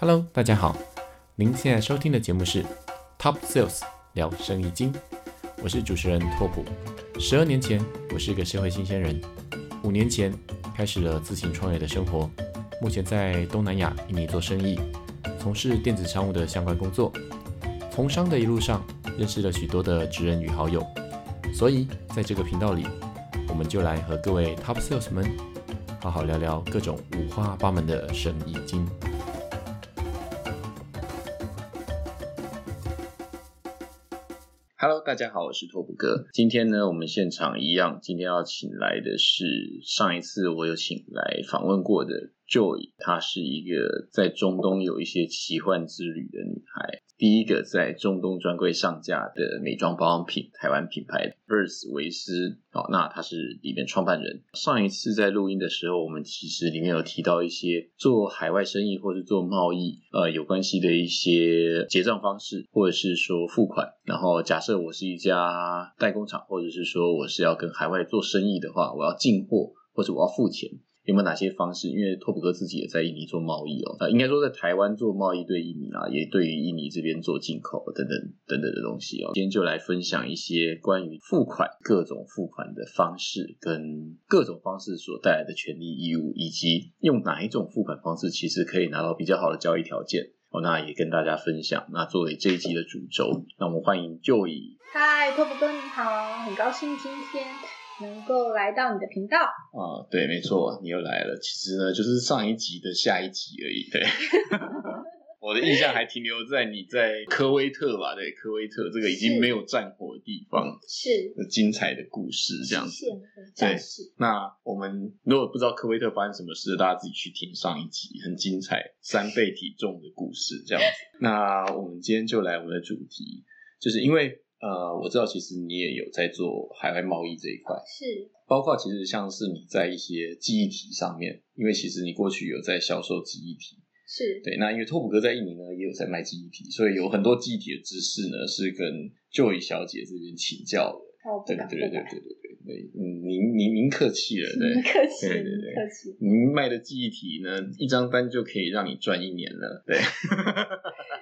Hello，大家好，您现在收听的节目是 Top Sales 聊生意经，我是主持人拓普。十二年前，我是一个社会新鲜人，五年前开始了自行创业的生活，目前在东南亚印尼做生意，从事电子商务的相关工作。从商的一路上，认识了许多的职人与好友，所以在这个频道里，我们就来和各位 Top Sales 们好好聊聊各种五花八门的生意经。大家好，我是拓普哥。今天呢，我们现场一样，今天要请来的是上一次我有请来访问过的 Joy，她是一个在中东有一些奇幻之旅的女孩。第一个在中东专柜上架的美妆保养品，台湾品牌 Vers 维斯，好，那他是里面创办人。上一次在录音的时候，我们其实里面有提到一些做海外生意或是做贸易，呃，有关系的一些结账方式，或者是说付款。然后假设我是一家代工厂，或者是说我是要跟海外做生意的话，我要进货或者我要付钱。有没有哪些方式？因为拓普哥自己也在印尼做贸易哦，呃，应该说在台湾做贸易对印尼啊，也对于印尼这边做进口等等等等的东西哦。今天就来分享一些关于付款各种付款的方式，跟各种方式所带来的权利义务，以及用哪一种付款方式其实可以拿到比较好的交易条件哦。那也跟大家分享。那作为这一集的主轴，那我们欢迎就以。嗨，拓普哥你好，很高兴今天。能够来到你的频道啊，对，没错，你又来了。其实呢，就是上一集的下一集而已。对，我的印象还停留在你在科威特吧？对，科威特这个已经没有战火的地方，是精彩的故事这样子。对，那我们如果不知道科威特发生什么事，大家自己去听上一集，很精彩，三倍体重的故事这样子。那我们今天就来我们的主题，就是因为。呃，我知道其实你也有在做海外贸易这一块，是包括其实像是你在一些记忆体上面，因为其实你过去有在销售记忆体，是对。那因为拓普哥在印尼呢也有在卖记忆体，所以有很多记忆体的知识呢是跟 Joy 小姐这边请教的。哦，对对对对对对对，嗯，您您您客气了，对，客气，对对对，客气。您卖的记忆体呢，一张单就可以让你赚一年了，对。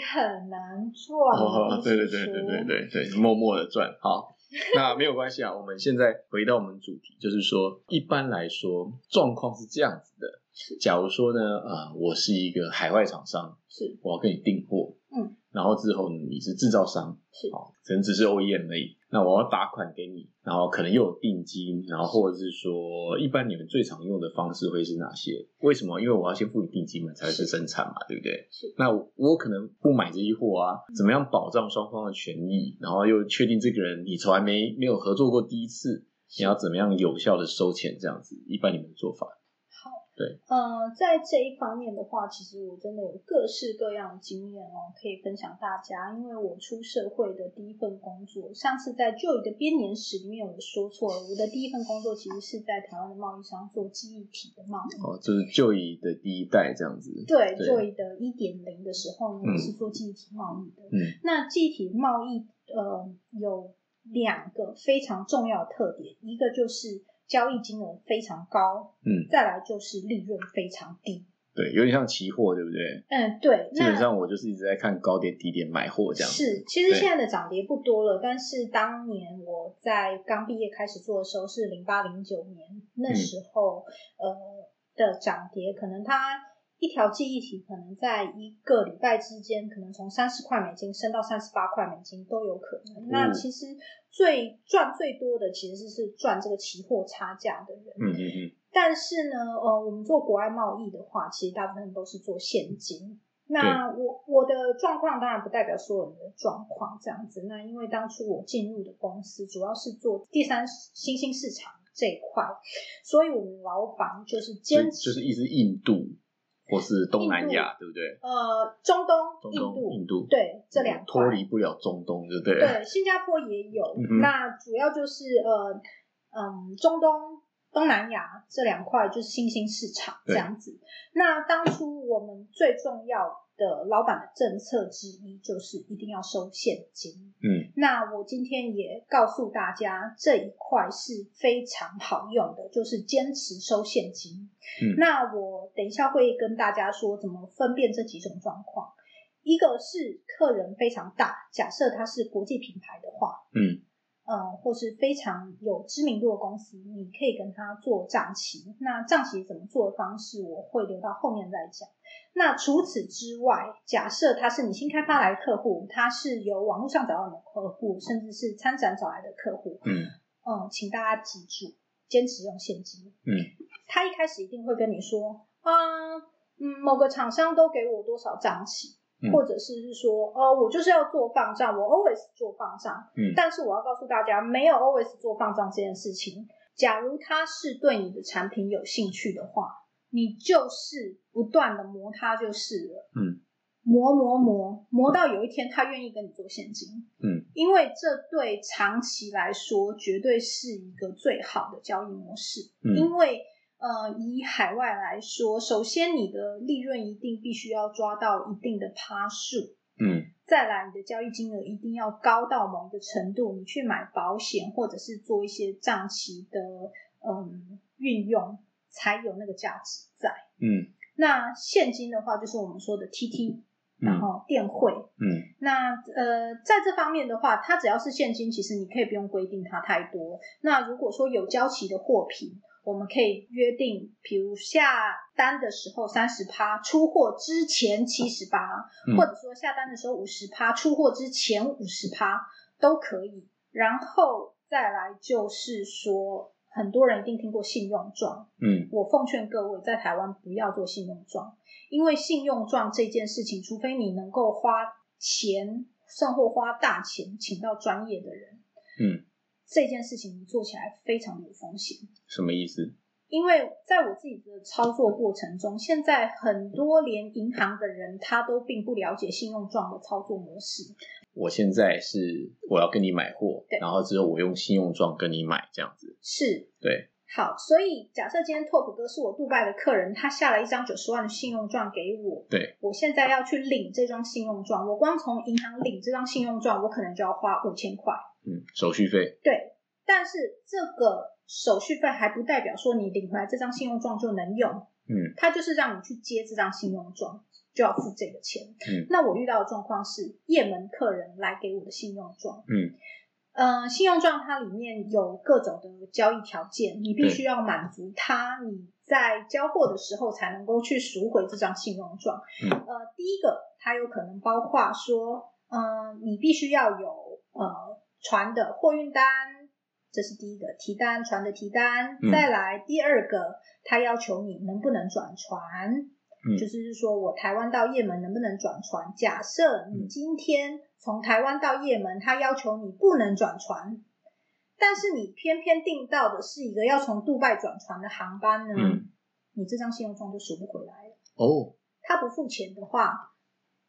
很难赚，对对对对对对对，默默的赚。好，那没有关系啊。我们现在回到我们主题，就是说，一般来说状况是这样子的。假如说呢，啊，我是一个海外厂商，是，我要跟你订货，嗯。然后之后你是制造商，是哦，可能只是 OEM 而已。那我要打款给你，然后可能又有定金，然后或者是说，一般你们最常用的方式会是哪些？为什么？因为我要先付你定金嘛，才是生产嘛，对不对？是。那我可能不买这些货啊，怎么样保障双方的权益？然后又确定这个人你从来没没有合作过第一次，你要怎么样有效的收钱？这样子，一般你们的做法？对，呃，在这一方面的话，其实我真的有各式各样的经验哦，可以分享大家。因为我出社会的第一份工作，上次在旧的编年史里面我说错了，我的第一份工作其实是在台湾的贸易商做记忆体的贸易。哦，就是旧仪的第一代这样子。对，旧仪的一点零的时候呢，是做记忆体贸易的。嗯，那记忆体贸易呃有两个非常重要的特点，一个就是。交易金额非常高，嗯，再来就是利润非常低，对，有点像期货，对不对？嗯，对。基本上我就是一直在看高点低点买货这样。是，其实现在的涨跌不多了，但是当年我在刚毕业开始做的时候是零八零九年，那时候呃的涨跌可能它。一条记忆体可能在一个礼拜之间，可能从三十块美金升到三十八块美金都有可能。那其实最赚最多的其实是赚这个期货差价的人。嗯嗯嗯。但是呢，呃，我们做国外贸易的话，其实大部分都是做现金。那我我的状况当然不代表所有人的状况这样子。那因为当初我进入的公司主要是做第三新兴市场这一块，所以我们老板就是坚持，就是一直印度。或是东南亚，对不对？呃，中东、印度、印度，对，这两脱离不了中东，对不对？对，新加坡也有。那主要就是呃，嗯，中东、东南亚这两块就是新兴市场这样子。那当初我们最重要的老板的政策之一就是一定要收现金。嗯，那我今天也告诉大家这一块是非常好用的，就是坚持收现金。嗯那我等一下会跟大家说怎么分辨这几种状况。一个是客人非常大，假设他是国际品牌的话，嗯呃，或是非常有知名度的公司，你可以跟他做账期。那账期怎么做的方式，我会留到后面再讲。那除此之外，假设他是你新开发来的客户，他是由网络上找到你的客户，甚至是参展找来的客户，嗯嗯，请大家记住，坚持用现金。嗯，他一开始一定会跟你说啊，嗯，某个厂商都给我多少账期，嗯或者是是说，哦，我就是要做放账，我 always 做放账。嗯但是我要告诉大家，没有 always 做放账这件事情。假如他是对你的产品有兴趣的话，你就是不断的磨它就是了。嗯，磨磨磨磨到有一天他愿意跟你做现金。嗯，因为这对长期来说绝对是一个最好的交易模式。嗯因为呃，以海外来说，首先你的利润一定必须要抓到一定的趴数，嗯再来你的交易金额一定要高到某一个程度，你去买保险或者是做一些账期的嗯运用，才有那个价值在。嗯那现金的话，就是我们说的 TT，然嗯后电汇。嗯那呃，在这方面的话，它只要是现金，其实你可以不用规定它太多。那如果说有交期的货品，我们可以约定，比如下单的时候三十趴，出货之前七十八，嗯或者说下单的时候五十趴，出货之前五十趴都可以。然后再来就是说，很多人一定听过信用状，嗯我奉劝各位在台湾不要做信用状，因为信用状这件事情，除非你能够花钱，甚或花大钱请到专业的人，嗯，这件事情你做起来非常的有风险。什么意思？因为在我自己的操作过程中，现在很多连银行的人他都并不了解信用状的操作模式。我现在是我要跟你买货，然后之后我用信用状跟你买这样子。是。对，好，所以假设今天拓普哥是我杜拜的客人，他下了一张九十万的信用状给我，对，我现在要去领这张信用状，我光从银行领这张信用状，我可能就要花五千块。嗯，手续费，对，但是这个手续费还不代表说你领回来这张信用状就能用，嗯。它就是让你去接这张信用状就要付这个钱。嗯那我遇到的状况是，也门客人来给我的信用状，嗯呃，信用状它里面有各种的交易条件，你必须要满足它，你在交货的时候才能够去赎回这张信用状。嗯呃，第一个它有可能包括说，嗯、你必须要有呃船的货运单，这是第一个提单，船的提单。嗯再来第二个，它要求你能不能转船。嗯就是说我台湾到也门能不能转船？假设你今天从台湾到也门，他要求你不能转船，但是你偏偏订到的是一个要从杜拜转船的航班呢，嗯你这张信用状就赎不回来了。哦，他不付钱的话，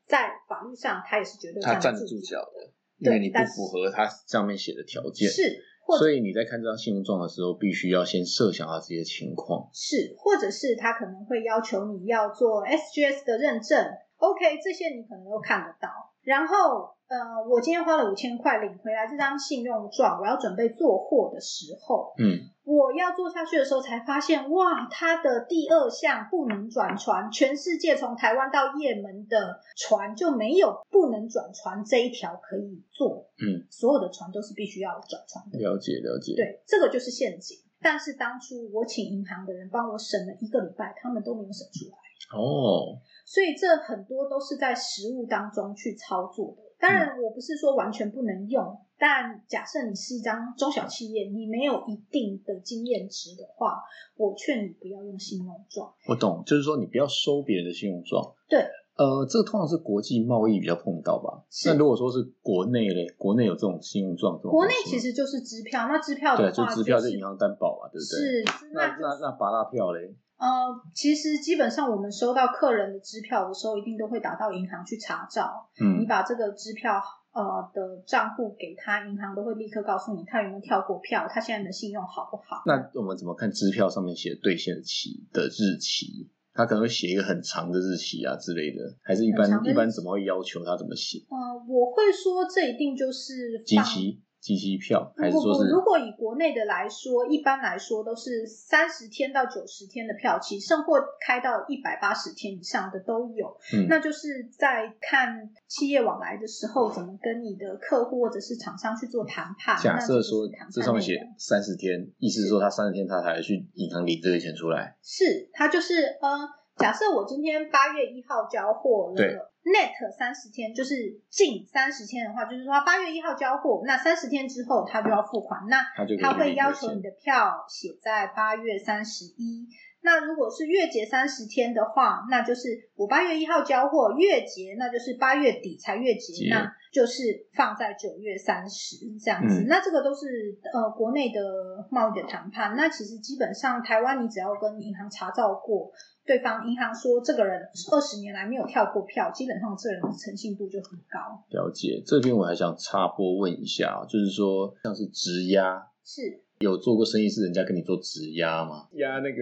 在法律上他也是绝对他站得住脚脚的，因为你不符合他上面写的条件，是，或所以你在看这张信用状的时候，必须要先设想到这些情况。是，或者是他可能会要求你要做 SGS 的认证，OK，这些你可能都看得到。然后，呃，我今天花了五千块领回来这张信用状，我要准备做货的时候，嗯我要做下去的时候才发现，哇，它的第二项不能转船，全世界从台湾到也门的船就没有不能转船这一条可以做，嗯，所有的船都是必须要转船的。了解了解。，对，这个就是陷阱。但是当初我请银行的人帮我审了一个礼拜，他们都没有审出来，哦，所以这很多都是在实物当中去操作的。当然，我不是说完全不能用，但假设你是一张中小企业，你没有一定的经验值的话，我劝你不要用信用状。我懂，就是说你不要收别人的信用状。对，呃，这个通常是国际贸易比较碰到吧。那如果说是国内嘞，国内有这种信用状，国内其实就是支票，那支票对，的话就支票就是银行担保嘛，对不对？是那那那八大票嘞？呃，其实基本上我们收到客人的支票的时候，一定都会打到银行去查照。你嗯把这个支票呃的账户给他，银行都会立刻告诉你他有没有跳过票，他现在的信用好不好。那我们怎么看支票上面写的兑现期的日期？他可能会写一个很长的日期啊之类的，还是一般一般怎么会要求他怎么写？呃，我会说这一定就是机期。机器票还是说是？如果以国内的来说，一般来说都是三十天到九十天的票期，甚或开到一百八十天以上的都有。嗯，那就是在看企业往来的时候，怎么跟你的客户或者是厂商去做谈判。假设说这上面写三十天，意思是说他三十天他才去银行领这个钱出来。是，他就是呃，假设我今天八月一号交货了。Net 三十天就是近三十天的话，就是说八月一号交货，那三十天之后他就要付款，那他会要求你的票写在八月三十一。那如果是月结三十天的话，那就是我八月一号交货，月结那就是八月底才月结，那就是放在九月三十这样子。那这个都是呃国内的贸易的谈判。那其实基本上台湾你只要跟银行查照过。对方银行说这个人二十年来没有跳过票，基本上这人的诚信度就很高。了解，这边我还想插播问一下，就是说像是质押，是有做过生意是人家跟你做质押吗？押那个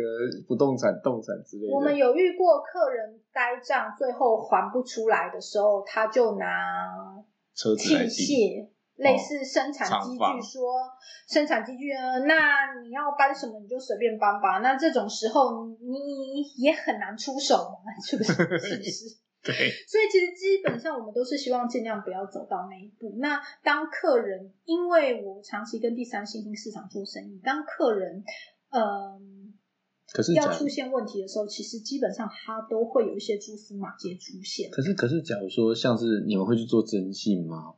不动产、动产之类的。我们有遇过客人呆账，最后还不出来的时候，他就拿车器械。类似生产机具，说生产机具呢，那你要搬什么你就随便搬吧。那这种时候你也很难出手嘛，是不是？是不是？对。所以其实基本上我们都是希望尽量不要走到那一步。那当客人，因为我长期跟第三新兴市场做生意，当客人嗯，可是要出现问题的时候，其实基本上他都会有一些蛛丝马迹出现。可是可是，假如说像是你们会去做征信吗？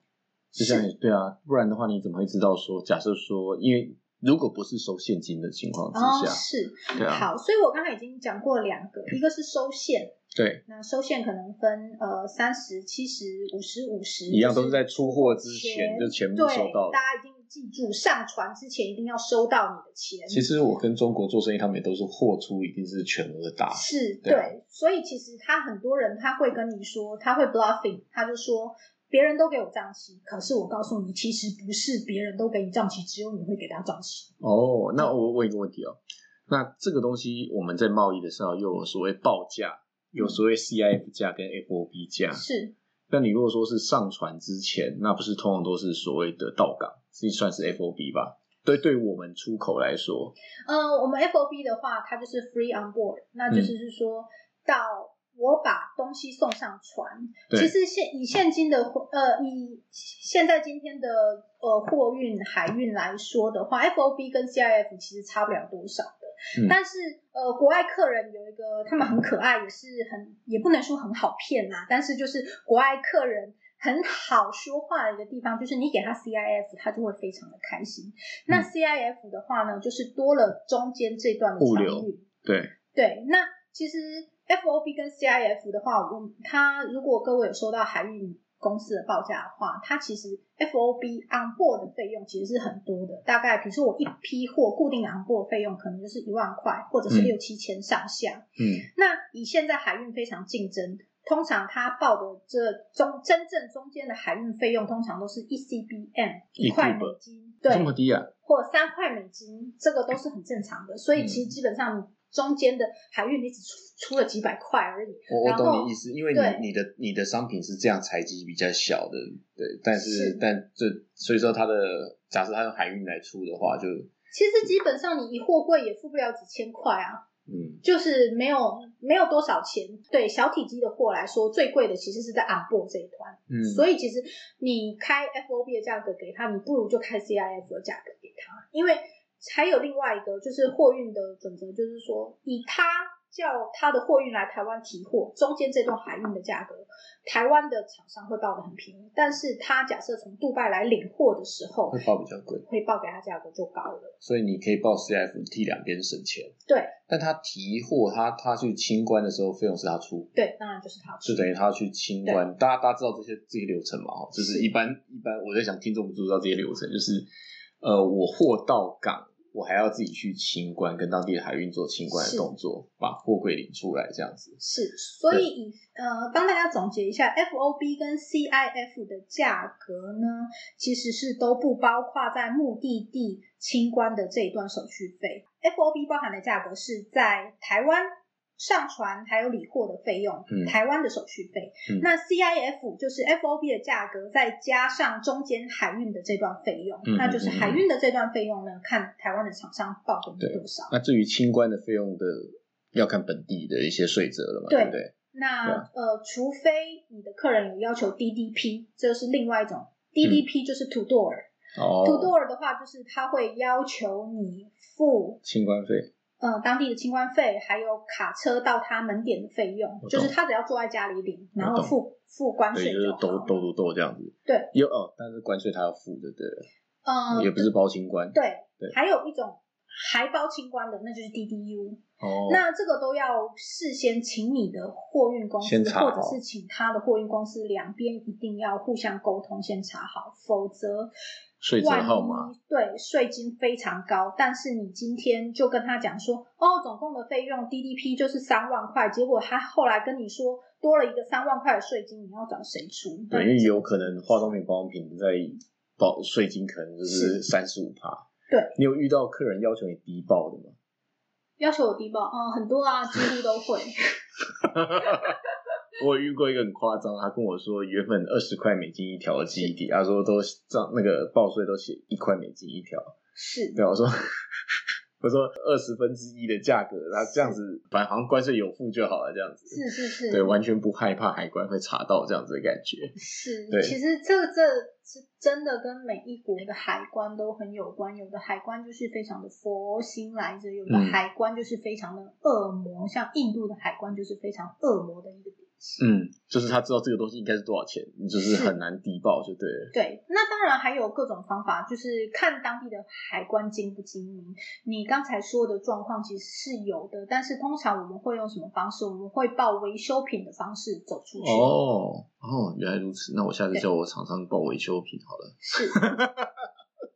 就像你对啊，不然的话你怎么会知道说？假设说，因为如果不是收现金的情况之下，是，对啊。好，所以我刚才已经讲过两个，一个是收现，对，那收现可能分呃三十七十五十五十，一样都是在出货之前就全部收到。大家一定记住，上传之前一定要收到你的钱。其实我跟中国做生意，他们也都是货出一定是全额打，是对，所以其实他很多人他会跟你说，他会 bluffing，他就说。别人都给我账期，可是我告诉你，其实不是别人都给你账期，只有你会给他账期。哦，那我问一个问题哦，那这个东西我们在贸易的时候又有所谓报价，有所谓 CIF 价跟 FOB 价。是。那你如果说是上船之前，那不是通常都是所谓的到港，这算是 FOB 吧？对，对我们出口来说，呃，我们 FOB 的话，它就是 free on board，那就是是说到。我把东西送上船，其实现以现今的呃以现在今天的呃货运海运来说的话，FOB 跟 CIF 其实差不了多少的。但是呃国外客人有一个他们很可爱，也是很也不能说很好骗啦，但是就是国外客人很好说话的一个地方，就是你给他 CIF，他就会非常的开心。那 CIF 的话呢，就是多了中间这段的物流，对对，那其实。FOB 跟 CIF 的话，我它如果各位有收到海运公司的报价的话，它其实 FOB on board 的费用其实是很多的，大概比如说我一批货固定的 on board 费用可能就是一万块，或者是六七千上下。嗯，那以现在海运非常竞争，通常它报的这中真正中间的海运费用，通常都是一 CBM 一块美金，对，这么低啊，或三块美金，这个都是很正常的。所以其实基本上。中间的海运你只出出了几百块而已。我我懂你意思，因为你你的你的商品是这样采集比较小的，对，但是但这所以说它的假设它用海运来出的话，就其实基本上你一货柜也付不了几千块啊，嗯，就是没有没有多少钱。对小体积的货来说，最贵的其实是在 on board 这一端，嗯，所以其实你开 FOB 的价格给他，你不如就开 CIF 的价格给他，因为。还有另外一个就是货运的准则，就是说以他叫他的货运来台湾提货，中间这段海运的价格，台湾的厂商会报的很便宜，但是他假设从杜拜来领货的时候，会报比较贵，会报给他价格就高了。所以你可以报 CF 替两边省钱。对，但他提货，他他去清关的时候，费用是他出。对，当然就是他出，就等于他去清关。大家大家知道这些这些流程嘛？哈，就是一般一般我在想听众不知道这些流程，就是呃，我货到港。我还要自己去清关，跟当地的海运做清关的动作，把货柜领出来，这样子。是，所以以呃，帮大家总结一下，FOB 跟 CIF 的价格呢，其实是都不包括在目的地清关的这一段手续费。FOB 包含的价格是在台湾。上传还有理货的费用，台湾的手续费。那 CIF 就是 FOB 的价格，再加上中间海运的这段费用，那就是海运的这段费用呢，看台湾的厂商报给你多少。那至于清关的费用的，要看本地的一些税则了嘛，对不对？那呃，除非你的客人有要求 DDP，这是另外一种 DDP，就是 To Door。哦。To Door 的话，就是他会要求你付清关费。呃，当地的清关费，还有卡车到他门点的费用，就是他只要坐在家里领，然后付付关税就是都都都都这样子。对，有哦，但是关税他要付的，对。嗯，也不是包清关。对对，还有一种还包清关的，那就是 DDU。哦。那这个都要事先请你的货运公司，或者是请他的货运公司，两边一定要互相沟通，先查好，否则。税金号码对税金非常高，但是你今天就跟他讲说，哦，总共的费用 DDP 就是三万块，结果他后来跟你说多了一个三万块的税金，你要找谁出？对，因为有可能化妆品、保养品在报税金可能就是三十五趴。对，你有遇到客人要求你低报的吗？要求我低报，嗯，很多啊，几乎都会。我遇过一个很夸张，他跟我说原本二十块美金一条的记忆体，他说都账那个报税都写一块美金一条，是对我说 我说二十分之一的价格，他这样子反正好像关税有付就好了，这样子是是是，对，完全不害怕海关会查到这样子的感觉，是，对，其实这这是真的跟每一国的海关都很有关，有的海关就是非常的佛心来着，有的海关就是非常的恶魔，像印度的海关就是非常恶魔的一个。嗯，就是他知道这个东西应该是多少钱，你就是很难低报，就对。对，那当然还有各种方法，就是看当地的海关精不精明。你刚才说的状况其实是有的，但是通常我们会用什么方式？我们会报维修品的方式走出去。哦哦，原来如此。那我下次叫我厂商报维修品好了。是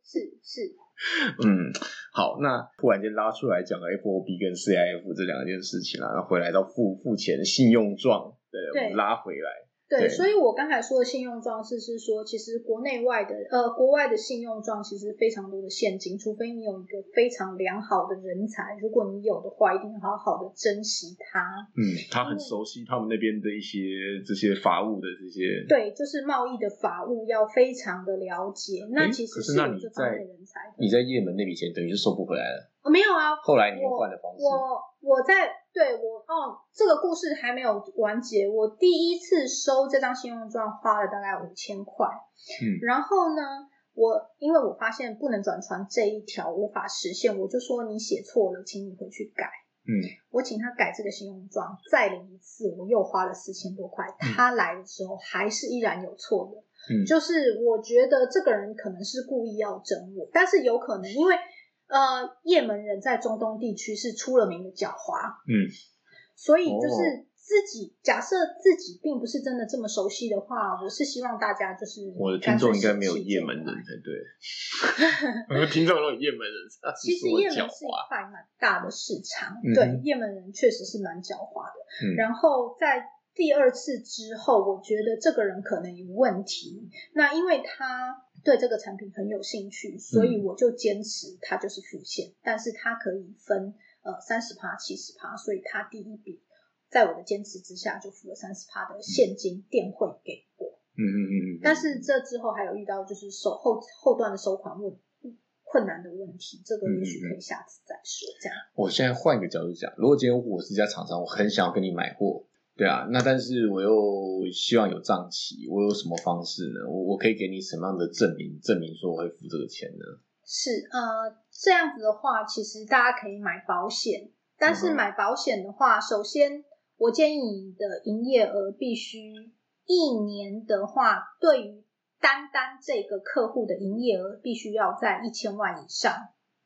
是 是。嗯，好，那突然间拉出来讲 F O B 跟 C I F 这两件事情了，然后回来到付付钱信用状。对，拉回来。对，所以我刚才说的信用状是是说，其实国内外的呃，国外的信用状其实非常多的陷阱，除非你有一个非常良好的人才，如果你有的话，一定好好的珍惜他。嗯，他很熟悉他们那边的一些这些法务的这些。对，就是贸易的法务要非常的了解。那其实是那你在你在也门那笔钱等于是收不回来了。没有啊，后来你又换了方式。我我在。对我哦，这个故事还没有完结。我第一次收这张信用状花了大概五千块，嗯，然后呢，我因为我发现不能转传这一条无法实现，我就说你写错了，请你回去改。嗯，我请他改这个信用状，再领一次，我又花了四千多块。他来的时候还是依然有错的，嗯，就是我觉得这个人可能是故意要整我，但是有可能因为。呃，也门人在中东地区是出了名的狡猾，嗯，所以就是自己假设自己并不是真的这么熟悉的话，我是希望大家就是我的听众应该没有也门人才对，我的听众都有也门人，其实也门是一块蛮大的市场，对，也门人确实是蛮狡猾的，然后在。第二次之后，我觉得这个人可能有问题。那因为他对这个产品很有兴趣，所以我就坚持它就是付现，但是它可以分呃三十趴、七十趴，所以他第一笔在我的坚持之下就付了三十趴的现金电汇给我。嗯嗯嗯嗯。但是这之后还有遇到就是收后后段的收款问困难的问题，这个也许可以下次再说。这样。我现在换一个角度讲，如果今天我是一家厂商，我很想要跟你买货。对啊，那但是我又希望有账期，我有什么方式呢？我我可以给你什么样的证明，证明说我会付这个钱呢？是呃，这样子的话，其实大家可以买保险，但是买保险的话，首先我建议你的营业额必须一年的话，对于单单这个客户的营业额必须要在一千万以上，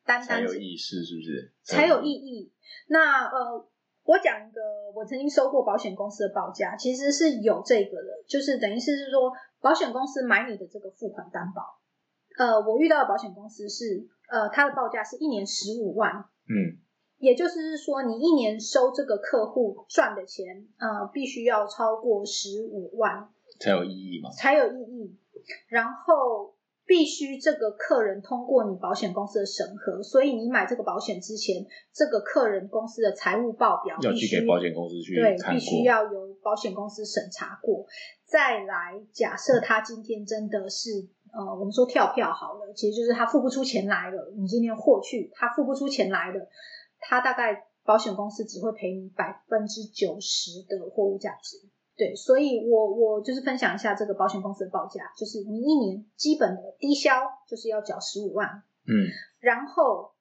单单才有意思，是不是？才有意义。那呃。我讲一个，我曾经收过保险公司的报价，其实是有这个的，就是等于是是说，保险公司买你的这个付款担保，呃，我遇到的保险公司是，呃，它的报价是一年十五万，嗯，也就是说，你一年收这个客户赚的钱，呃，必须要超过十五万才有意义嘛。才有意义。然后必须这个客人通过你保险公司的审核，所以你买这个保险之前，这个客人公司的财务报表要必须去给保险公司去对，必须。要由保险公司审查过。再来，假设他今天真的是呃，我们说跳票好了，其实就是他付不出钱来了。你今天货去，他付不出钱来了，他大概保险公司只会赔你百分之九十的货物价值。对，所以我我就是分享一下这个保险公司的报价，就是你一年基本的低消就是要缴十五万，嗯，然后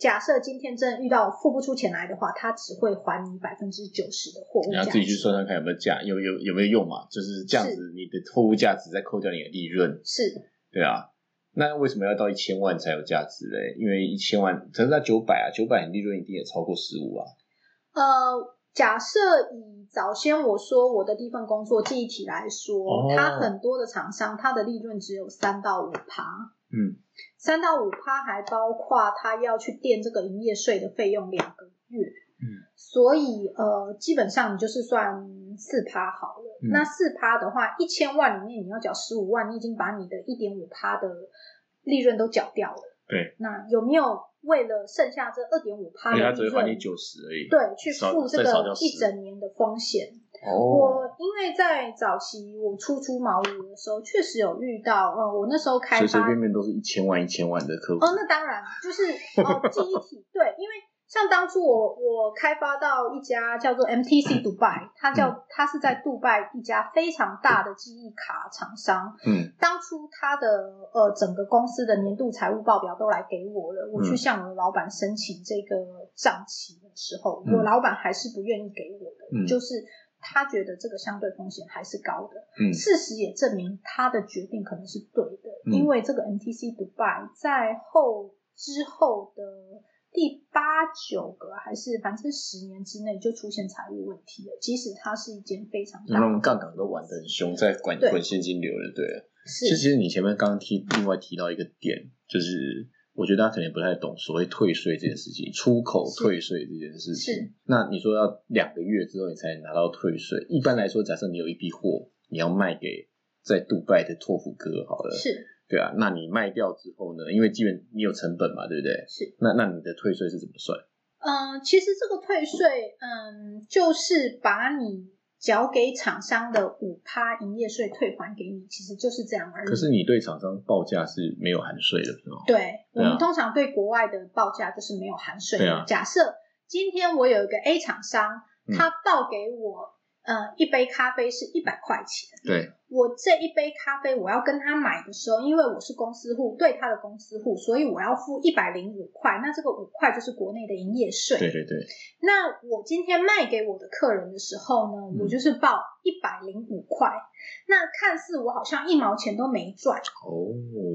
假设今天真的遇到付不出钱来的话，他只会还你百分之九十的货物价值。你要自己去算算看有没有价，有有有没有用嘛？就是这样子，你的货物价值再扣掉你的利润，是对啊。那为什么要到一千万才有价值嘞？因为一千万，可是那九百啊，九百利润一定也超过十五啊。呃，假设以早先我说我的第一份工作记忆体来说，哦它很多的厂商它的利润只有三到五趴，嗯，三到五趴还包括他要去垫这个营业税的费用两个月，嗯，所以呃，基本上你就是算四趴好了。嗯那四趴的话，一千万里面你要缴十五万，你已经把你的一点五趴的利润都缴掉了。对，那有没有为了剩下这二点五趴的利润只会还你，九十而已。对，去付这再少掉10个一整年的风险？哦，我因为在早期我初出茅庐的时候，确实有遇到，呃，我那时候开发随随便便都是一千万、一千万的客户。哦，那当然就是哦，记忆体对，因为像当初我我开发到一家叫做 MTC Dubai，它叫、嗯。它是在杜拜一家非常大的记忆卡厂商。嗯。当初它的呃整个公司的年度财务报表都来给我了，我去嗯向我的老板申请这个账期的时候，嗯。我老板还是不愿意给我的，嗯。就是他觉得这个相对风险还是高的。嗯。事实也证明他的决定可能是对的，嗯。因为这个 MTC Dubai 在后之后的第八九个还是反正十年之内就出现财务问题了，即使它是一间非常大那他们杠杆都玩的很凶，在管对。管现金流了，对。了。是。其实你前面刚刚提另外提到一个点，就是我觉得大家可能不太懂所谓退税这件事情，出口退税这件事情。是。那你说要两个月之后你才能拿到退税，一般来说，假设你有一批货，你要卖给在杜拜的托福哥好了，是对啊，那你卖掉之后呢？因为基本你有成本嘛，对不对？是，那那你的退税是怎么算？嗯，其实这个退税，嗯，就是把你缴给厂商的五趴营业税退还给你，其实就是这样而已。可是你对厂商报价是没有含税的，是吗？对，对啊我们通常对国外的报价就是没有含税的。对啊假设今天我有一个 A 厂商，嗯他报给我，呃，一杯咖啡是一百块钱。对，我这一杯咖啡我要跟他买的时候，因为我是公司户，对他的公司户，所以我要付一百零五块。那这个五块就是国内的营业税。对对对，那我今天卖给我的客人的时候呢，嗯我就是报一百零五块。那看似我好像一毛钱都没赚，哦，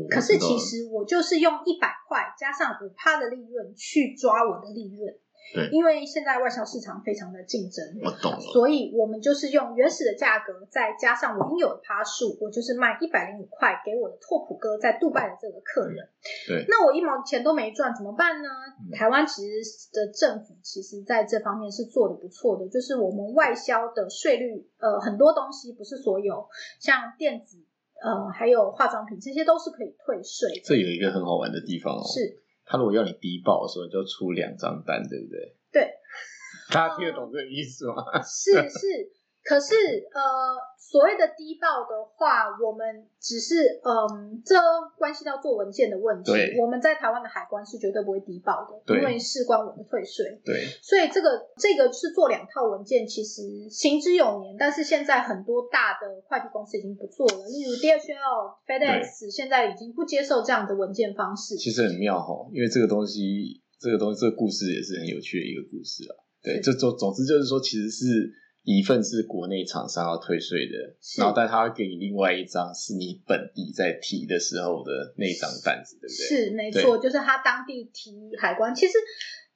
可是其实我就是用一百块加上五趴的利润去抓我的利润，对因为现在外销市场非常的竞争，我懂了，所以我们就是用原始的价格，再加上我应有的趴数，我就是卖一百零五块给我的拓普哥在杜拜的这个客人。对，那我一毛钱都没赚，怎么办呢？嗯台湾其实的政府其实在这方面是做的不错的，就是我们外销的税率，呃，很多东西不是所有，像电子。呃，还有化妆品，这些都是可以退税的。这有一个很好玩的地方哦，是，他如果要你低报的时候，你就出两张单，对不对？对，大家听得懂这个意思吗？是是，可是呃，所谓的低报的话，我们只是嗯，这关系到做文件的问题对。我们在台湾的海关是绝对不会低报的，因为事关我的退税。对，所以这个这个是做两套文件，其实行之有年，但是现在很多大的快递公司已经不做了，例如 DHL、FedEx 现在已经不接受这样的文件方式。其实很妙哈，因为这个东西，这个东西，这个故事也是很有趣的一个故事啊。对，是这总总之就是说，其实是一份是国内厂商要退税的，是然后但他会给你另外一张是你本地在提的时候的那张单子，对不对？是没错，就是他当地提海关。其实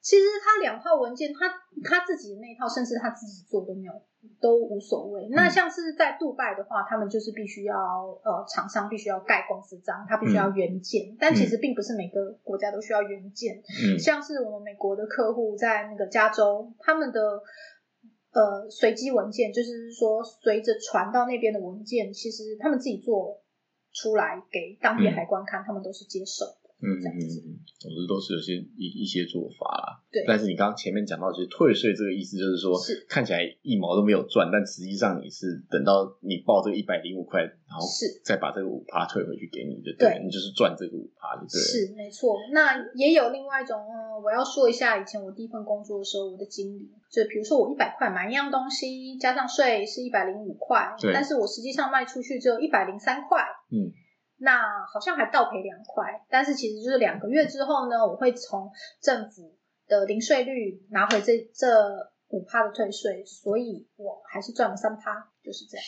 其实他两套文件，他他自己的那一套，甚至他自己做都没有，都无所谓。那像是在杜拜的话，他们就是必须要呃，厂商必须要盖公司章，他必须要原件。但其实并不是每个国家都需要原件。嗯像是我们美国的客户在那个加州，他们的呃随机文件，就是说随着传到那边的文件，其实他们自己做出来给当地海关看，他们都是接受的。嗯嗯总之都是有些一一些做法啦。对。但是你刚刚前面讲到，其实退税这个意思，就是说是。看起来一毛都没有赚，但实际上你是等到你报这个一百零五块，然后是。再把这个五趴退回去给你，就对。了你就是赚这个五趴，就对了。是没错，那也有另外一种，嗯，我要说一下以前我第一份工作的时候，我的经理，就比如说我一百块买一样东西，加上税是一百零五块，对。但是我实际上卖出去只有一百零三块，嗯，那好像还倒赔两块，但是其实就是两个月之后呢，我会从政府的零税率拿回这这五趴的退税，所以我还是赚了三趴，就是这样。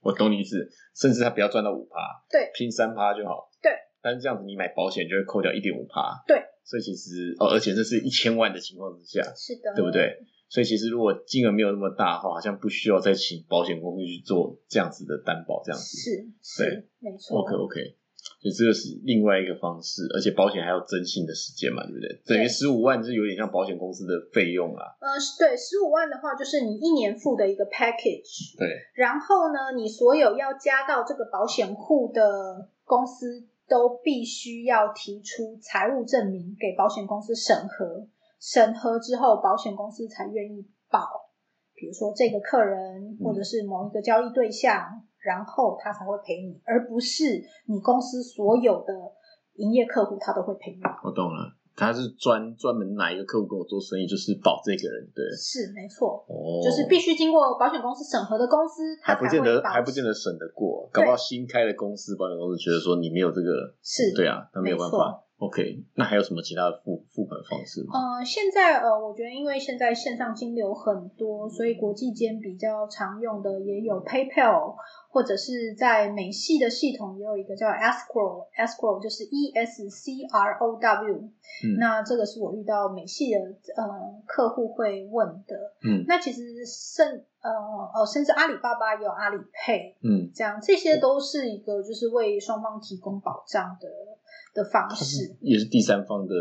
我懂你意思，甚至他不要赚到五趴，对拼三趴就好。对，但是这样子你买保险就会扣掉一点五趴。对，所以其实哦，而且这是一千万的情况之下，是的，对不？对？所以其实如果金额没有那么大的话，好像不需要再请保险公司去做这样子的担保，这样子。是对是没错。OK OK，所以这个是另外一个方式，而且保险还要征信的时间嘛，对不对？等于十五万是有点像保险公司的费用啦。呃，是对，十五万的话，就是你一年付的一个 package，对，然后呢，你所有要加到这个保险户的公司都必须要提出财务证明给保险公司审核，审核之后，保险公司才愿意保，比如说这个客人或者是某一个交易对象，然后他才会赔你，而不是你公司所有的营业客户他都会赔你。我懂了，他是专专门哪一个客户跟我做生意，就是保这个人，对。是没错，哦，就是必须经过保险公司审核的公司，它还不见得还不见得审得过，搞不好新开的公司保险公司觉得说你没有这个，是对啊，他没有办法。OK，那还有什么其他的付付款方式吗？呃，现在呃，我觉得因为现在线上金流很多，所以国际间比较常用的也有 PayPal，或者是在美系的系统也有一个叫 Escrow，Escrow 就是 E S C R O W，、嗯那这个是我遇到美系的呃客户会问的。嗯那其实甚呃哦，甚至阿里巴巴也有阿里 Pay，嗯，这样这些都是一个就是为双方提供保障的的方式。是也是第三方的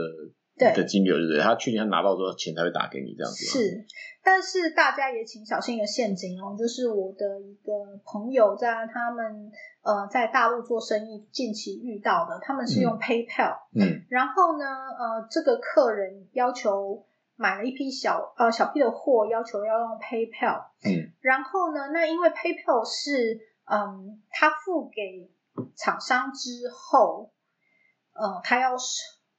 对的金流，对不对？他确定他拿到之后钱才会打给你，这样子？是，但是大家也请小心一个陷阱哦，就是我的一个朋友在他们呃在大陆做生意近期遇到的，他们是用 PayPal，、嗯然后呢呃这个客人要求买了一批小呃小批的货，要求要用 PayPal，嗯然后呢那因为 PayPal 是嗯他付给厂商之后，呃他要收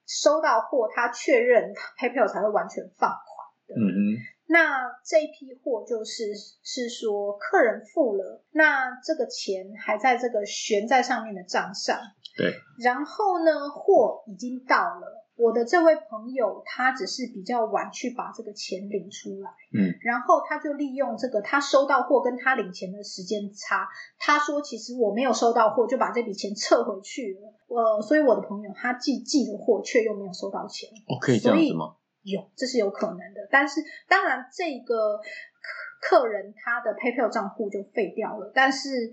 收到货，他确认 PayPal 才会完全放款的。嗯哼，那这一批货就是是说客人付了，那这个钱还在这个悬在上面的账上，对，然后呢，货已经到了。我的这位朋友他只是比较晚去把这个钱领出来，嗯，然后他就利用这个他收到货跟他领钱的时间差，他说其实我没有收到货，就把这笔钱撤回去了。呃，所以我的朋友他寄寄了货，却又没有收到钱。哦，可以这样子吗？有，这是有可能的。但是当然，这个客客人他的 PayPal 账户就废掉了。但是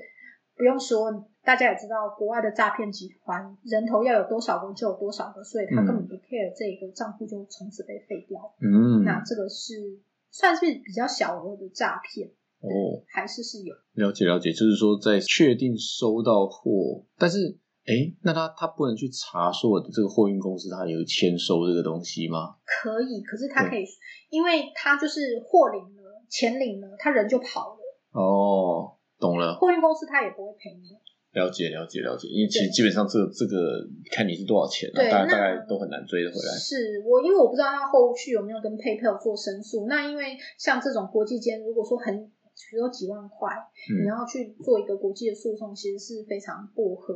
不用说，大家也知道，国外的诈骗集团人头要有多少个就有多少个，所以他嗯根本不 care 这个账户就从此被废掉。嗯，那这个是算是比较小额的诈骗，哦，还是是有。了解了解，就是说在确定收到货，但是哎，那他他不能去查说我的这个货运公司他有签收这个东西吗？可以，可是他可以，因为他就是货领了，钱领了，他人就跑了，哦，懂了，货运公司他也不会赔你。了解了解了解，因为其实基本上这个这个看你是多少钱啊，大大概都很难追得回来。是我，因为我不知道他后续有没有跟 PayPal 做申诉。那因为像这种国际间，如果说很，比如说几万块，嗯你要去做一个国际的诉讼，其实是非常不合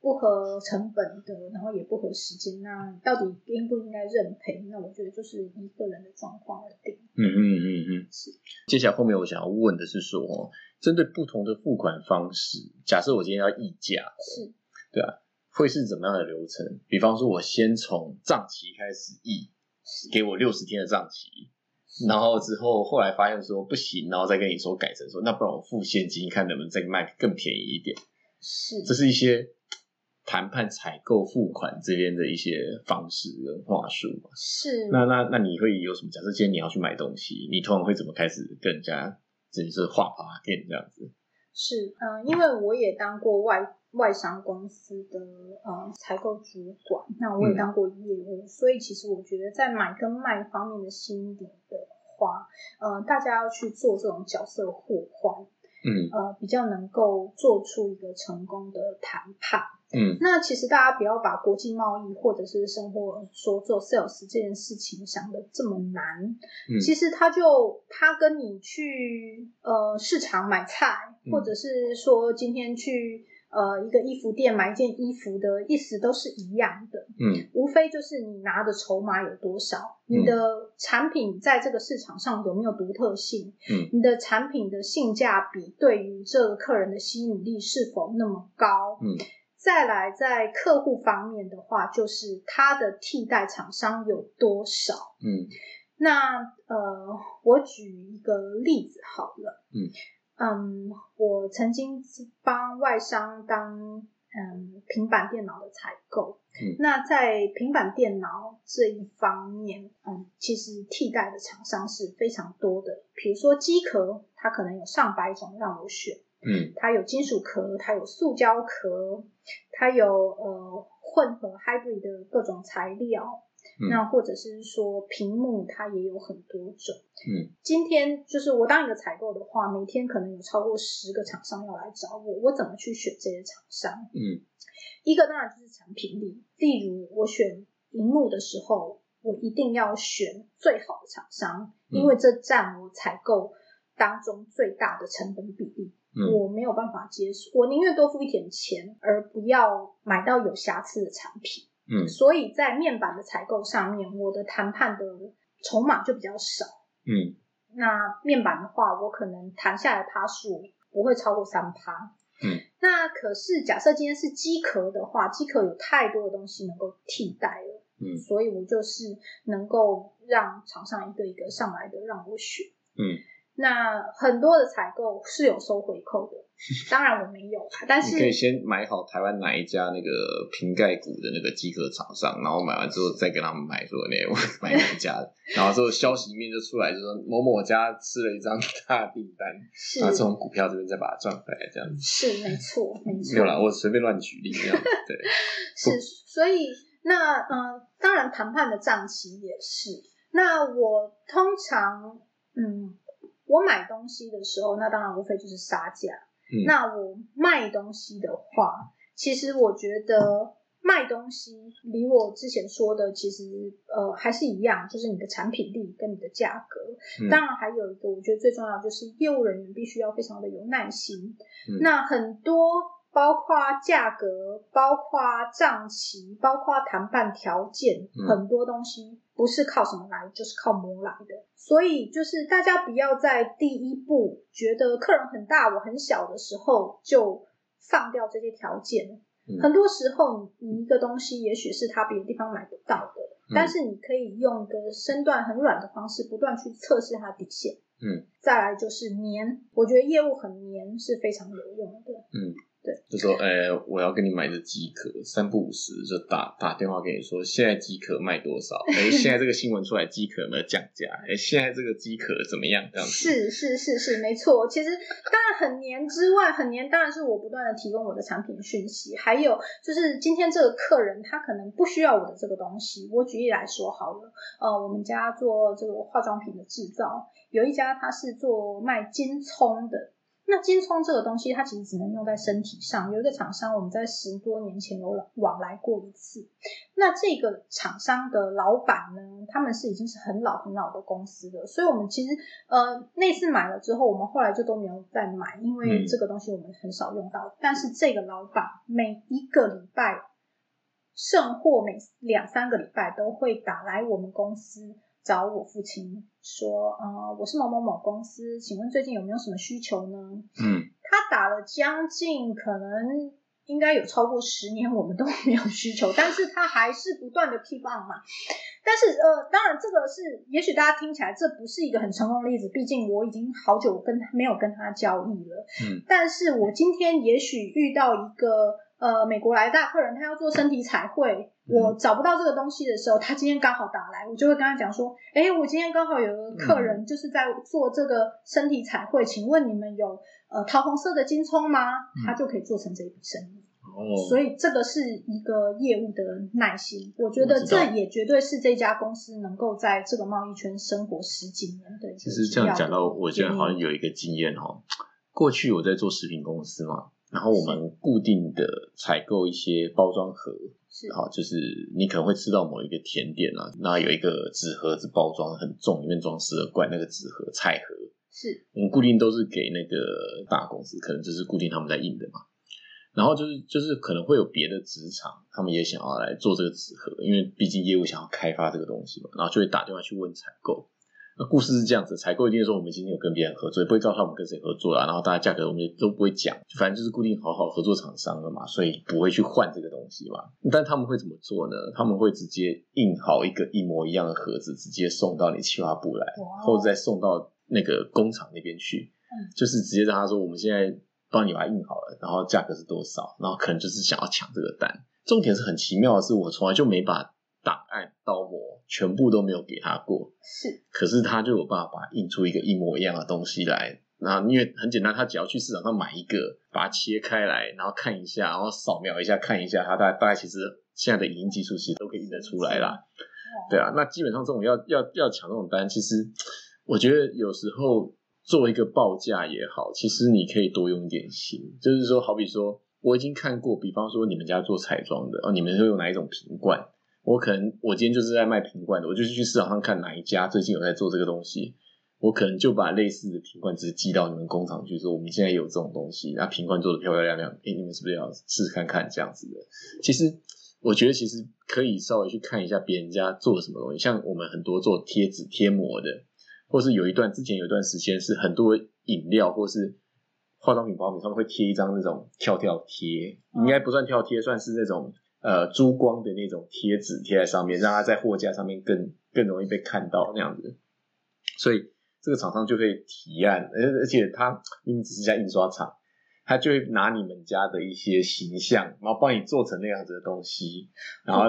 不合成本的，然后也不合时间。那到底应不应该认赔？那我觉得就是依个人的状况而定。嗯嗯嗯嗯是。接下来后面我想要问的是说，哦，针对不同的付款方式，假设我今天要议价，是对啊，会是怎么样的流程？比方说，我先从账期开始议，给我六十天的账期，然后之后后来发现说不行，然后再跟你说改成说，那不然我付现金，看能不能再卖更便宜一点。是，这是一些谈判、采购、付款这边的一些方式跟话术嘛。是，那那那你会有什么？假设今天你要去买东西，你通常会怎么开始跟人家，就是画爬店这样子？是，嗯，因为我也当过外外商公司的呃采购主管，那我也当过业务，所以其实我觉得在买跟卖方面的心理的话，呃，大家要去做这种角色互换。嗯呃，比较能够做出一个成功的谈判。嗯那其实大家不要把国际贸易或者是生活说做 sales 这件事情想的这么难。嗯其实他就他跟你去呃市场买菜，嗯或者是说今天去呃一个衣服店买一件衣服的意思都是一样的。嗯无非就是你拿的筹码有多少，你的产品在这个市场上有没有独特性，嗯你的产品的性价比对于这个客人的吸引力是否那么高？嗯再来，在客户方面的话，就是它的替代厂商有多少？嗯那呃，我举一个例子好了，嗯嗯，我曾经帮外商当嗯平板电脑的采购，嗯那在平板电脑这一方面，嗯，其实替代的厂商是非常多的，比如说机壳，它可能有上百种让我选。嗯它有金属壳，它有塑胶壳，它有呃混合 hybrid 的各种材料，嗯那或者是说屏幕，它也有很多种。嗯今天就是我当一个采购的话，每天可能有超过十个厂商要来找我，我怎么去选这些厂商？嗯一个当然就是产品力，例如我选荧幕的时候，我一定要选最好的厂商，因为这占我采购当中最大的成本比例。嗯我没有办法接受，我宁愿多付一点钱，而不要买到有瑕疵的产品。嗯所以在面板的采购上面，我的谈判的筹码就比较少。嗯那面板的话，我可能谈下来趴数不会超过三趴。嗯，那可是假设今天是机壳的话，机壳有太多的东西能够替代了，嗯所以我就是能够让厂商一个一个上来的让我选。嗯，那很多的采购是有收回扣的，当然我没有啦，但是你可以先买好台湾哪一家那个瓶盖股的那个机壳厂商，然后买完之后再跟他们买说，那 我买哪一家的，然后之后消息面就出来，就说某某家吃了一张大订单，是然后从股票这边再把它赚回来，这样子。是没错没错，没有啦，我随便乱举例这样子。对，是，所以那嗯、呃当然谈判的账期也是。那我通常嗯，我买东西的时候，那当然无非就是杀价。嗯那我卖东西的话，其实我觉得卖东西离我之前说的其实呃还是一样，就是你的产品力跟你的价格。嗯当然还有一个我觉得最重要就是业务人员必须要非常的有耐心。嗯那很多包括价格、包括账期、包括谈判条件，嗯很多东西不是靠什么来，就是靠磨来的。所以就是大家不要在第一步觉得客人很大我很小的时候就放掉这些条件。嗯很多时候你，你一个东西也许是他别的地方买不到的，嗯但是你可以用一个身段很软的方式，不断去测试他的底线。嗯，再来就是黏，我觉得业务很黏是非常有用的。就说，哎、我要跟你买这机壳，三不五十就打打电话给你说，现在机壳卖多少？哎、现在这个新闻出来，机壳有没有降价？哎、现在这个机壳怎么样？这样子。是是是是，没错。其实当然很黏之外，很黏当然是我不断的提供我的产品讯息，还有就是今天这个客人他可能不需要我的这个东西。我举例来说好了，呃，我们家做这个化妆品的制造，有一家他是做卖金葱的。那金葱这个东西，它其实只能用在身体上。有一个厂商，我们在十多年前有往来过一次。那这个厂商的老板呢，他们是已经是很老很老的公司了，所以我们其实呃那次买了之后，我们后来就都没有再买，因为嗯这个东西我们很少用到。但是这个老板每一个礼拜，剩货每两三个礼拜都会打来我们公司找我父亲说，呃，我是某某某公司，请问最近有没有什么需求呢？嗯他打了将近可能应该有超过十年我们都没有需求，但是他还是不断的 keep on 嘛。但是呃，当然这个是，也许大家听起来这不是一个很成功的例子，毕竟我已经好久跟没有跟他交易了。嗯，但是我今天也许遇到一个呃美国来大客人，他要做身体彩绘，我找不到这个东西的时候，他今天刚好打来，我就会跟他讲说，哎，我今天刚好有个客人就是在做这个身体彩绘，请问你们有呃桃红色的金葱吗？他就可以做成这笔生意。哦，所以这个是一个业务的耐心，我觉得这也绝对是这家公司能够在这个贸易圈生活十几年的。其实这样讲到，我现在好像有一个经验哈。过去我在做食品公司嘛，然后我们固定的采购一些包装盒，是好，就是你可能会吃到某一个甜点啊，那有一个纸盒子包装很重，里面装十二罐，那个纸盒菜盒，是我们固定都是给那个大公司，可能就是固定他们在印的嘛。然后就是就是可能会有别的职场，他们也想要来做这个纸盒，因为毕竟业务想要开发这个东西嘛，然后就会打电话去问采购。那故事是这样子，采购一定说我们今天有跟别人合作，也不会告诉他我们跟谁合作啊，然后大家价格我们也都不会讲，反正就是固定好好合作厂商了嘛，所以不会去换这个东西嘛。但他们会怎么做呢？他们会直接印好一个一模一样的盒子，直接送到你企划部来，或者再送到那个工厂那边去，就是直接让他说我们现在。帮你把它印好了，然后价格是多少？然后可能就是想要抢这个单。重点是很奇妙的是，我从来就没把档案刀模全部都没有给他过。是，可是他就有办法把印出一个一模一样的东西来。那因为很简单，他只要去市场上买一个，把它切开来，然后看一下，然后扫描一下，看一下，他大概大概其实现在的影音技术其实都可以印得出来啦。对啊，那基本上这种要要要抢这种单，其实我觉得有时候。做一个报价也好，其实你可以多用一点心，就是说，好比说，我已经看过，比方说你们家做彩妆的哦，你们会用哪一种瓶罐？我可能我今天就是在卖瓶罐的，我就是去市场上看哪一家最近有在做这个东西，我可能就把类似的瓶罐直接寄到你们工厂去，说我们现在有这种东西，那瓶罐做的漂漂亮亮，哎，你们是不是要试试看看这样子的？其实我觉得其实可以稍微去看一下别人家做的什么东西，像我们很多做贴纸贴膜的。或是有一段之前有一段时间是很多饮料或是化妆品包品上面会贴一张那种跳跳贴，应该不算跳贴，算是那种呃珠光的那种贴纸贴在上面，让它在货架上面更更容易被看到那样子。所以这个厂商就可以提案，而而且他明明只是家印刷厂。他就会拿你们家的一些形象，然后帮你做成那样子的东西，然后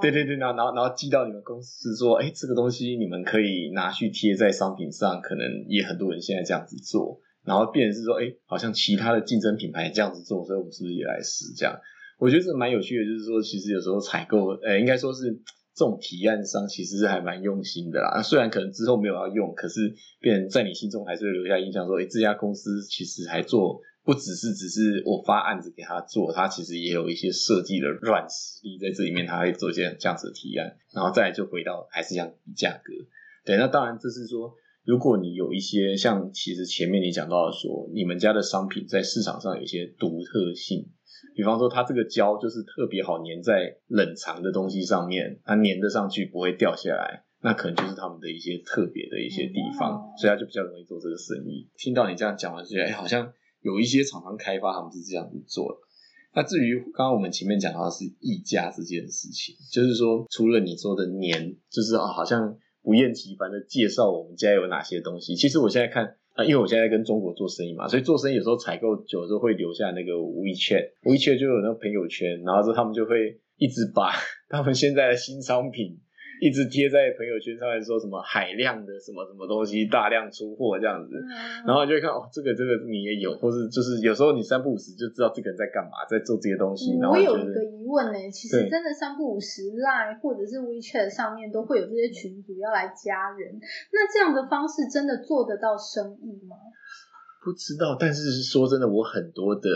对对对，然后然后然后寄到你们公司说，哎，这个东西你们可以拿去贴在商品上，可能也很多人现在这样子做，然后变成是说，哎，好像其他的竞争品牌这样子做，所以我们是不是也来试这样？我觉得这蛮有趣的，就是说，其实有时候采购，呃，应该说是这种提案商其实是还蛮用心的啦。虽然可能之后没有要用，可是变成在你心中还是会留下印象，说，哎，这家公司其实还做。不只是只是我发案子给他做，他其实也有一些设计的软实力在这里面，他会做一些这样子的提案，然后再就回到还是这样价格。对，那当然这是说，如果你有一些像其实前面你讲到的说，你们家的商品在市场上有一些独特性，比方说它这个胶就是特别好粘在冷藏的东西上面，它粘得上去不会掉下来，那可能就是他们的一些特别的一些地方，所以他就比较容易做这个生意。听到你这样讲完，觉得哎，好像。有一些厂商开发，他们是这样子做的。那至于刚刚我们前面讲到的是溢价这件事情，就是说，除了你说的年，就是啊，好像不厌其烦的介绍我们家有哪些东西。其实我现在看啊，因为我现在跟中国做生意嘛，所以做生意有时候采购久了之后会留下那个 WeChat，WeChat 就有那个朋友圈，然后之后他们就会一直把 他们现在的新商品。一直贴在朋友圈上面说什么海量的什么什么东西大量出货这样子，然后就会看哦，这个这个你也有，或是就是有时候你三不五时就知道这个人在干嘛，在做这些东西。我有一个疑问呢，其实真的三不五时 Line 或者是 WeChat 上面都会有这些群主要来加人，那这样的方式真的做得到生意吗？不知道，但是说真的，我很多的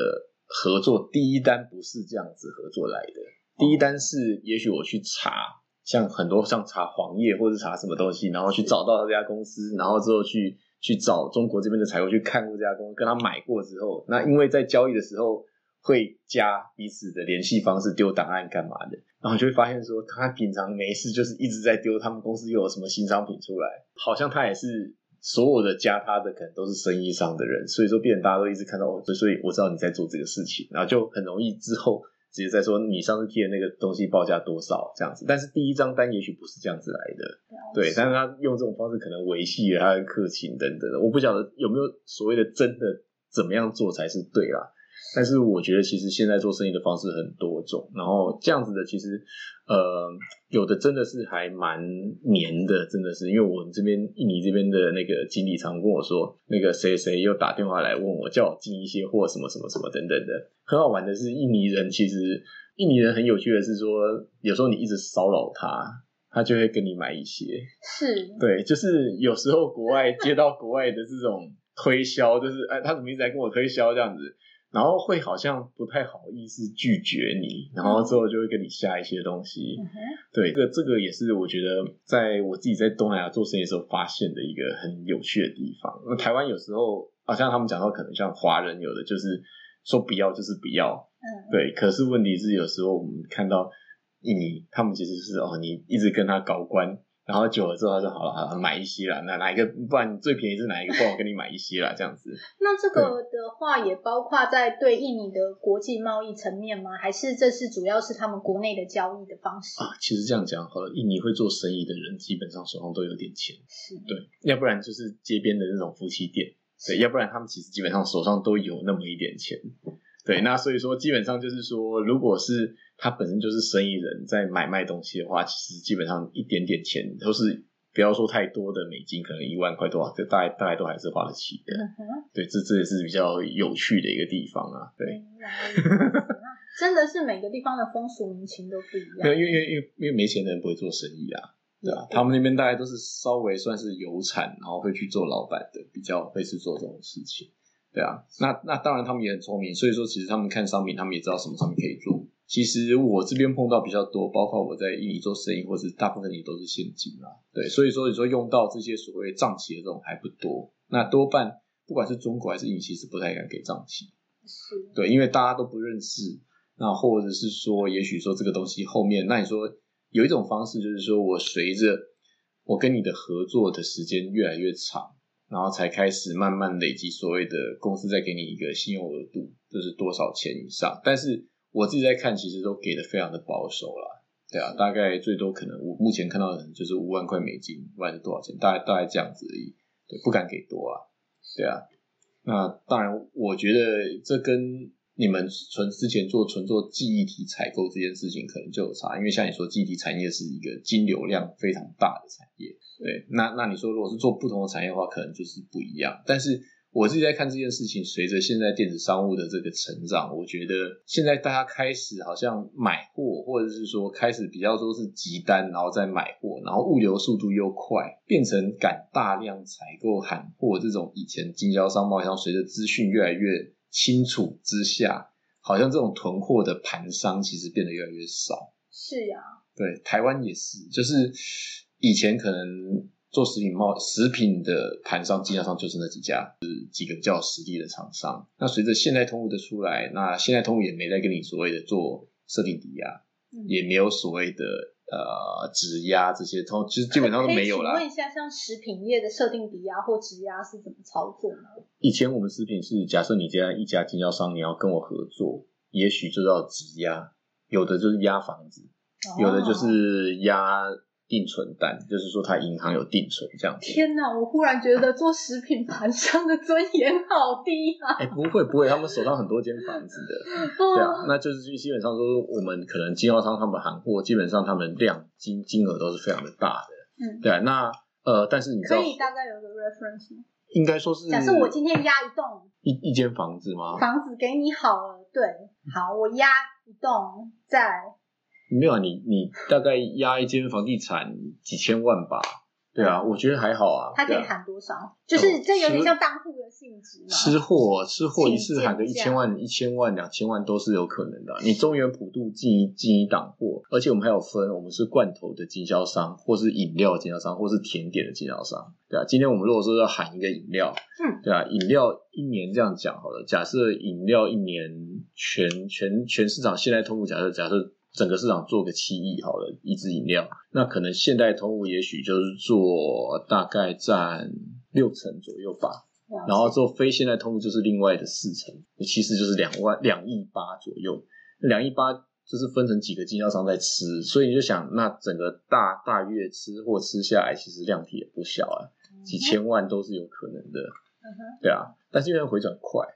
合作第一单不是这样子合作来的，第一单是也许我去查。像很多像查黄页或者查什么东西，然后去找到这家公司，然后之后去去找中国这边的采购去看过这家公司，跟他买过之后，那因为在交易的时候会加彼此的联系方式，丢档案干嘛的，然后就会发现说他平常没事就是一直在丢他们公司又有什么新商品出来，好像他也是所有的加他的可能都是生意上的人，所以说变大家都一直看到哦，所以我知道你在做这个事情，然后就很容易之后直接在说你上次贴的那个东西报价多少这样子，但是第一张单也许不是这样子来的，对，但是他用这种方式可能维系了他的客情等等的，我不晓得有没有所谓的真的怎么样做才是对啦。但是我觉得，其实现在做生意的方式很多种，然后这样子的，其实呃，有的真的是还蛮黏的，真的是，因为我们这边印尼这边的那个经理常跟我说，那个谁谁又打电话来问我，叫我进一些货，什么什么什么等等的。很好玩的是，印尼人其实印尼人很有趣的是说，有时候你一直骚扰他，他就会跟你买一些。是，对，就是有时候国外接到国外的这种推销，就是哎，他怎么一直在跟我推销这样子？然后会好像不太好意思拒绝你，然后之后就会跟你下一些东西。对，这个这个也是我觉得在我自己在东南亚做生意的时候发现的一个很有趣的地方。那台湾有时候好像他们讲到可能像华人有的就是说不要就是不要，嗯，对。可是问题是有时候我们看到印尼，他们其实是哦，你一直跟他搞关。然后久了之后，他说好了，好了，买一些啦。那哪一个？不然最便宜是哪一个？不然我跟你买一些啦，这样子。那这个的话，也包括在对印尼的国际贸易层面吗？还是这是主要是他们国内的交易的方式啊？其实这样讲好了，印尼会做生意的人，基本上手上都有点钱，是对，要不然就是街边的那种夫妻店，对，要不然他们其实基本上手上都有那么一点钱。对，那所以说基本上就是说，如果是他本身就是生意人，在买卖东西的话，其实基本上一点点钱都是不要说太多的美金，可能一万块多少，就大概大概都还是花得起的。对，这这也是比较有趣的一个地方啊。对，真的是每个地方的风俗民情都不一样。因为因为因为因为没钱的人不会做生意啊，对啊，他们那边大概都是稍微算是有产，然后会去做老板的，比较会去做这种事情。对啊，那那当然他们也很聪明，所以说其实他们看商品，他们也知道什么商品可以做。其实我这边碰到比较多，包括我在印尼做生意，或是大部分也都是现金啦。对，所以说你说用到这些所谓账期的这种还不多。那多半不管是中国还是印尼，其实不太敢给账期。是，对，因为大家都不认识。那或者是说，也许说这个东西后面，那你说有一种方式，就是说我随着我跟你的合作的时间越来越长。然后才开始慢慢累积所谓的公司再给你一个信用额度，就是多少钱以上。但是我自己在看，其实都给的非常的保守了，对啊，大概最多可能我目前看到的就是五万块美金，不管是多少钱，大概大概这样子而已，对，不敢给多啊，对啊。那当然，我觉得这跟你们纯之前做纯做记忆体采购这件事情可能就有差，因为像你说记忆体产业是一个金流量非常大的产业。对，那那你说如果是做不同的产业的话，可能就是不一样。但是我自己在看这件事情，随着现在电子商务的这个成长，我觉得现在大家开始好像买货，或者是说开始比较多是集单，然后再买货，然后物流速度又快，变成敢大量采购喊货这种以前经销商贸易商随着资讯越来越清楚之下，好像这种囤货的盘商其实变得越来越少。是呀，对，台湾也是，就是。以前可能做食品贸食品的盘商、经销商就是那几家，是几个比较实力的厂商。那随着现代通路的出来，那现代通路也没再跟你所谓的做设定抵押，也没有所谓的呃质押这些，通其实基本上都没有了。问一下，像食品业的设定抵押或质押是怎么操作呢？以前我们食品是假设你这样一家经销商，你要跟我合作，也许就要质押，有的就是押房子，有的就是押。定存单就是说，他银行有定存这样。天哪，我忽然觉得做食品盘商的尊严好低啊！哎，不会不会，他们手上很多间房子的，对啊，那就是基本上说，我们可能经销商他们行货，基本上他们量金金额都是非常的大的，嗯，对啊。那呃，但是你知道，可以大概有个 reference 吗？应该说是，假设我今天压一栋一一间房子吗？房子给你好了，对，好，我压一栋在。没有啊，你你大概压一间房地产几千万吧？对啊，我觉得还好啊。他可以喊多少？就是这有点像当铺的性质嘛。吃货吃货一次喊个一千万、一千万、两千万都是有可能的。你中原普渡进一进一档货，而且我们还有分，我们是罐头的经销商，或是饮料经销商，或是甜点的经销商。对啊，今天我们如果说要喊一个饮料，嗯，对啊，饮料一年这样讲好了。假设饮料一年全全全市场现在通过，假设假设。整个市场做个七亿好了，一支饮料，那可能现代通路也许就是做大概占六成左右吧。然后做非现代通路就是另外的四成，其实就是两万两亿八左右。两亿八就是分成几个经销商在吃，所以你就想，那整个大大约吃或吃下来，其实量体也不小啊，几千万都是有可能的。对啊，但是因为回转快，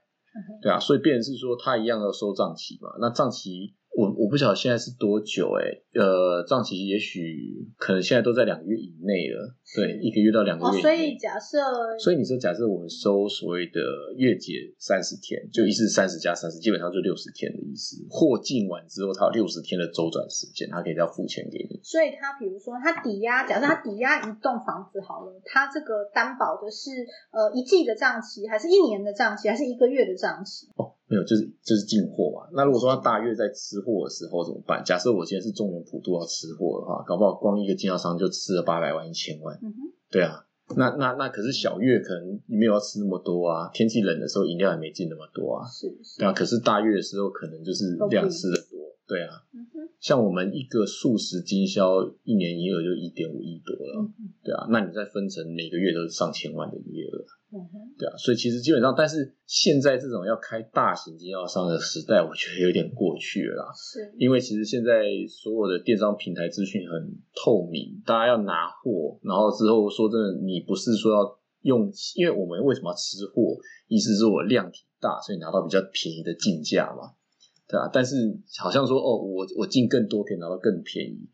对啊，所以变成是说它一样要收账期嘛，那账期。我我不晓得现在是多久哎，呃，账期也许可能现在都在两个月以内了，对，一个月到两个月。所以假设，所以你说假设我们收所谓的月结三十天，就一次三十加三十，基本上就六十天的意思。货进完之后，它有六十天的周转时间，它可以要付钱给你。所以他比如说他抵押，假设他抵押一栋房子好了，他这个担保的是呃一季的账期，还是一年的账期，还是一个月的账期？哦。没有，就是就是进货嘛。那如果说他大约在吃货的时候怎么办？假设我今天是中原普渡要吃货的话，搞不好光一个经销商就吃了八百万、一千万。嗯哼，对啊。那那那可是小月可能你没有要吃那么多啊。天气冷的时候饮料也没进那么多啊。是是。对啊，可是大月的时候可能就是量吃的多。对啊。嗯哼。像我们一个素食经销一年营业额就一点五亿多了。对啊，那你再分成每个月都是上千万的营业额。对啊，所以其实基本上，但是现在这种要开大型经销商的时代，我觉得有点过去了啦。是，因为其实现在所有的电商平台资讯很透明，大家要拿货，然后之后说真的，你不是说要用，因为我们为什么要吃货？意思是我量体大，所以拿到比较便宜的进价嘛，对啊。但是好像说哦，我我进更多可以拿到更便宜，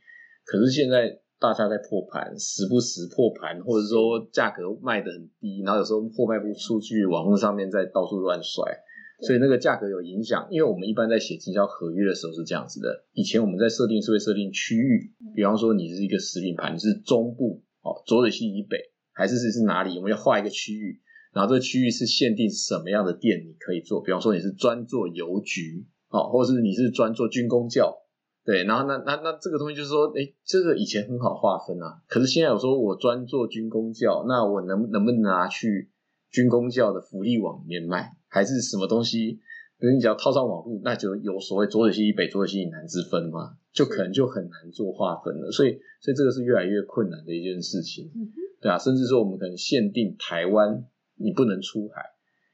可是现在。大家在破盘，时不时破盘，或者说价格卖的很低，然后有时候货卖不出去，网络上面在到处乱甩，所以那个价格有影响。因为我们一般在写经销合约的时候是这样子的，以前我们在设定是会设定区域，比方说你是一个食品盘，你是中部哦，浊水溪以北，还是是是哪里，我们要画一个区域，然后这个区域是限定什么样的店你可以做，比方说你是专做邮局哦，或者是你是专做军工教。对，然后那那那这个东西就是说，哎，这个以前很好划分啊，可是现在有时候我专做军工教，那我能能不能拿去军工教的福利网里面卖，还是什么东西？你只要套上网络，那就有所谓左水西以北、左水西以南之分嘛，就可能就很难做划分了。所以，所以这个是越来越困难的一件事情，对啊，甚至说我们可能限定台湾你不能出海，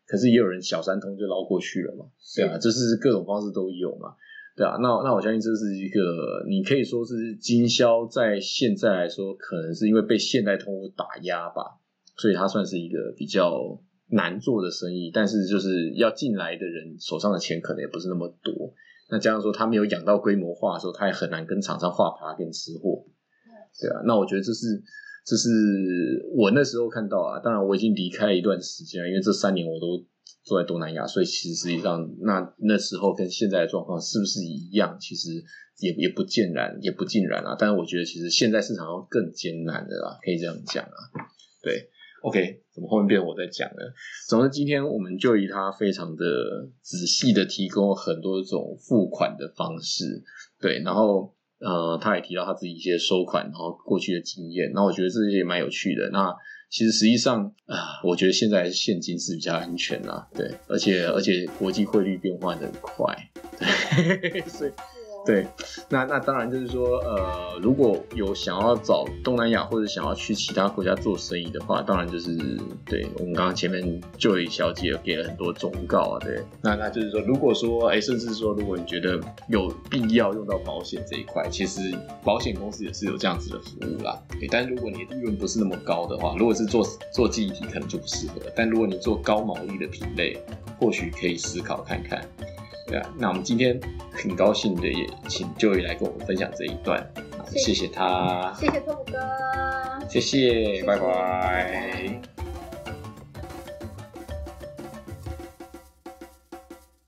可是也有人小三通就捞过去了嘛，对啊，就是各种方式都有嘛。对啊，那那我相信这是一个，你可以说是经销在现在来说，可能是因为被现代通货打压吧，所以它算是一个比较难做的生意。但是就是要进来的人手上的钱可能也不是那么多，那加上说他没有养到规模化的时候，他也很难跟厂商画爬跟吃货。对啊，那我觉得这是这是我那时候看到啊，当然我已经离开一段时间，因为这三年我都。坐在东南亚，所以其实实际上那那时候跟现在的状况是不是一样？其实也也不尽然，也不尽然啊。但是我觉得其实现在市场要更艰难的啦，可以这样讲啊。对，OK，怎么后面变我在讲呢？总之今天我们就以他非常的仔细的提供很多种付款的方式，对，然后呃，他也提到他自己一些收款，然后过去的经验，那我觉得这些也蛮有趣的。那其实实际上啊，我觉得现在现金是比较安全啦，对，而且而且国际汇率变化的很快，对，所以。对，那那当然就是说，呃，如果有想要找东南亚或者想要去其他国家做生意的话，当然就是对我们刚刚前面就位小姐给了很多忠告啊，对，那那就是说，如果说，哎，甚至说，如果你觉得有必要用到保险这一块，其实保险公司也是有这样子的服务啦。对，但如果你的利润不是那么高的话，如果是做做记忆体，可能就不适合。但如果你做高毛利的品类，或许可以思考看看。对啊，那我们今天很高兴的也请 Joy 来跟我们分享这一段，谢谢。他，谢谢兔哥，谢谢，拜拜。